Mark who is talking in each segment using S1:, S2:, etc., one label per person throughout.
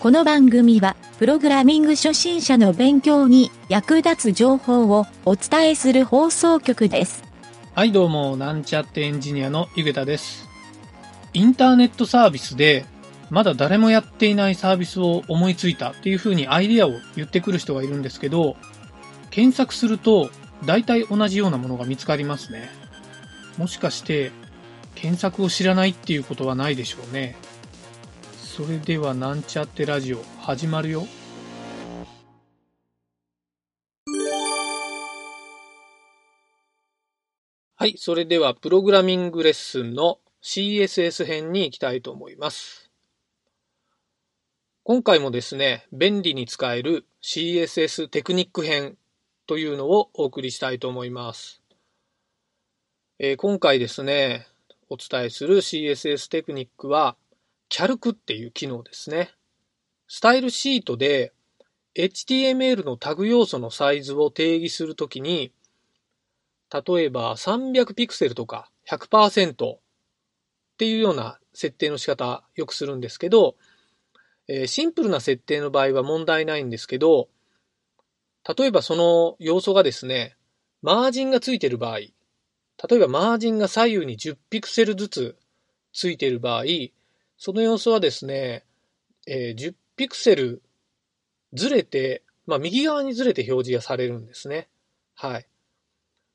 S1: この番組は、プログラミング初心者の勉強に役立つ情報をお伝えする放送局です。
S2: はい、どうも、なんちゃってエンジニアのゆげたです。インターネットサービスで、まだ誰もやっていないサービスを思いついたっていう風にアイディアを言ってくる人がいるんですけど、検索すると、大体同じようなものが見つかりますね。もしかして、検索を知らないっていうことはないでしょうね。それでは、なんちゃってラジオ、始まるよ。はい、それでは、プログラミングレッスンの CSS 編に行きたいと思います。今回もですね、便利に使える CSS テクニック編というのをお送りしたいと思います。えー今回ですね、お伝えする CSS テクニックは、キャルクっていう機能ですね。スタイルシートで HTML のタグ要素のサイズを定義するときに、例えば300ピクセルとか100%っていうような設定の仕方よくするんですけど、えシンプルな設定の場合は問題ないんですけど、例えばその要素がですね、マージンがついてる場合、例えばマージンが左右に10ピクセルずつついてる場合、その要素はですね、えー10ピクセルずれて、まあ右側にずれて表示がされるんですね。はい。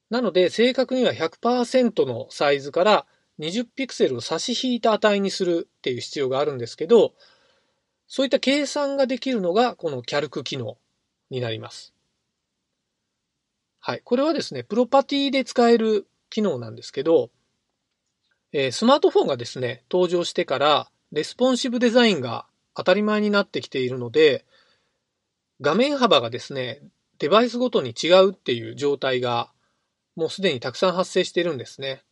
S2: なので、正確には100%のサイズから20ピクセルを差し引いた値にするっていう必要があるんですけど、そういった計算ができるのがこのキャルク機能になります。はい。これはですね、プロパティで使える機能なんですけど、えースマートフォンがですね、登場してから、レスポンシブデザインが当たり前になってきているので、画面幅がですね、デバイスごとに違うっていう状態がもうすでにたくさん発生しているんですね。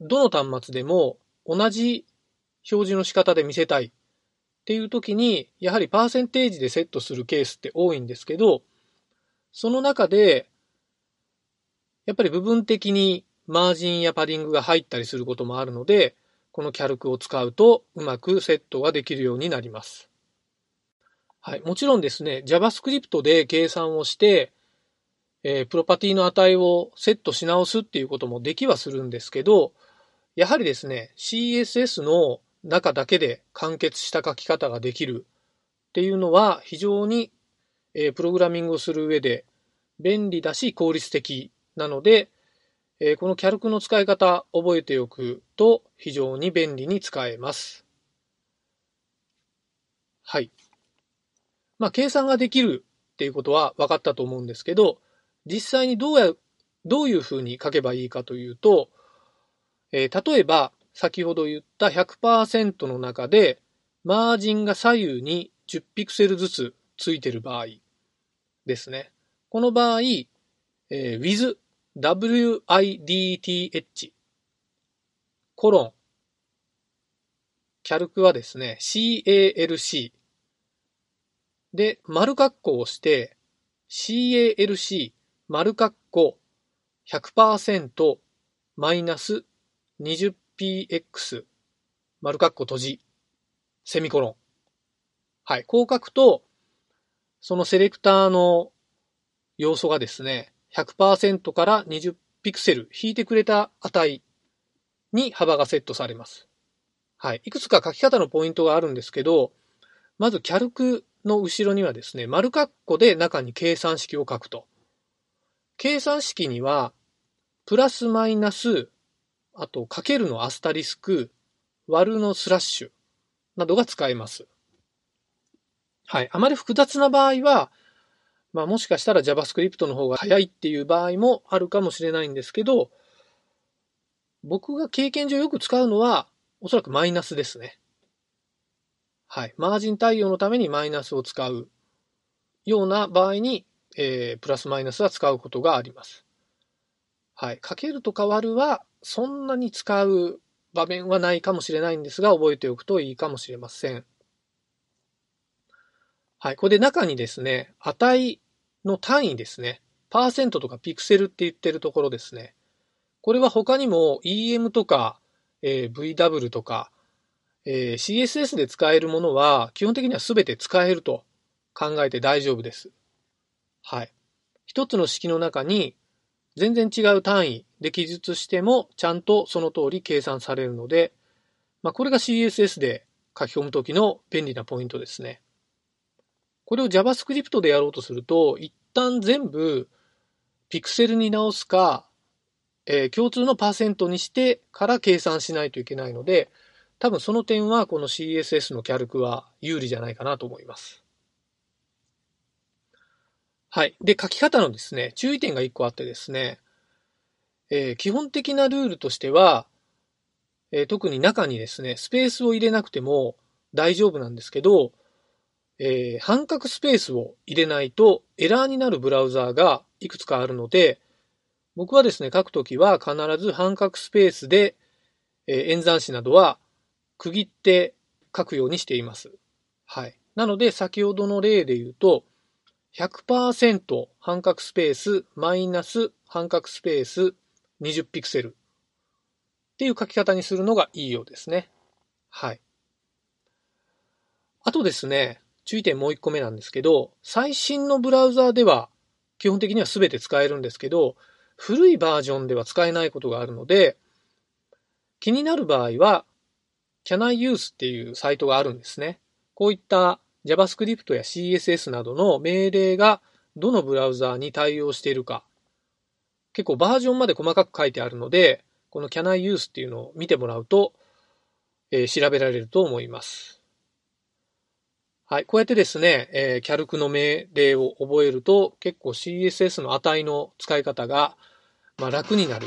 S2: どの端末でも同じ表示の仕方で見せたいっていう時に、やはりパーセンテージでセットするケースって多いんですけど、その中で、やっぱり部分的にマージンやパディングが入ったりすることもあるので、このキャルクを使うとうまくセットができるようになります。はい。もちろんですね、JavaScript で計算をして、えープロパティの値をセットし直すっていうこともできはするんですけど、やはりですね、CSS の中だけで完結した書き方ができるっていうのは非常に、えープログラミングをする上で便利だし効率的なので、えこのキャルクの使い方覚えておくと非常に便利に使えます。はい。まあ、計算ができるっていうことは分かったと思うんですけど、実際にどうや、どういうふうに書けばいいかというと、えー例えば、先ほど言った100%の中で、マージンが左右に10ピクセルずつついてる場合ですね。この場合、えー with, width, コロン、キャルクはですね、calc で、丸括弧をして、calc 丸括弧100%マイナス 20px 丸括弧閉じセミコロン。はい。こう書くと、そのセレクターの要素がですね、100%から20ピクセル引いてくれた値に幅がセットされます。はい。いくつか書き方のポイントがあるんですけど、まずキャルクの後ろにはですね、丸括弧で中に計算式を書くと。計算式には、プラスマイナス、あとかけるのアスタリスク、割るのスラッシュなどが使えます。はい。あまり複雑な場合は、まあもしかしたら JavaScript の方が早いっていう場合もあるかもしれないんですけど、僕が経験上よく使うのは、おそらくマイナスですね。はい。マージン対応のためにマイナスを使うような場合に、えープラスマイナスは使うことがあります。はい。かけるとか割るは、そんなに使う場面はないかもしれないんですが、覚えておくといいかもしれません。はい。これで中にですね、値の単位ですね。パーセントとかピクセルって言ってるところですね。これは他にも EM とか、えー VW とか、えー CSS で使えるものは基本的には全て使えると考えて大丈夫です。はい。一つの式の中に全然違う単位で記述してもちゃんとその通り計算されるので、まあ、これが CSS で書き込むときの便利なポイントですね。これを JavaScript でやろうとすると、一旦全部ピクセルに直すか、えー共通のパーセントにしてから計算しないといけないので、多分その点はこの CSS のキャルクは有利じゃないかなと思います。はい。で、書き方のですね、注意点が1個あってですね、えー基本的なルールとしては、えー特に中にですね、スペースを入れなくても大丈夫なんですけど、えー半角スペースを入れないとエラーになるブラウザーがいくつかあるので、僕はですね、書くときは必ず半角スペースで、えー演算子などは区切って書くようにしています。はい。なので、先ほどの例で言うと、100%半角スペースマイナス半角スペース20ピクセルっていう書き方にするのがいいようですね。はい。あとですね、注意点もう一個目なんですけど、最新のブラウザーでは基本的には全て使えるんですけど、古いバージョンでは使えないことがあるので、気になる場合は、Can I Use っていうサイトがあるんですね。こういった JavaScript や CSS などの命令がどのブラウザーに対応しているか、結構バージョンまで細かく書いてあるので、この Can I Use っていうのを見てもらうと、えー調べられると思います。はい。こうやってですね、えーキャルクの命令を覚えると、結構 CSS の値の使い方が、まあ、楽になる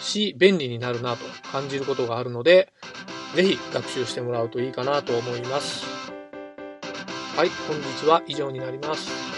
S2: し、便利になるなと感じることがあるので、ぜひ学習してもらうといいかなと思います。はい。本日は以上になります。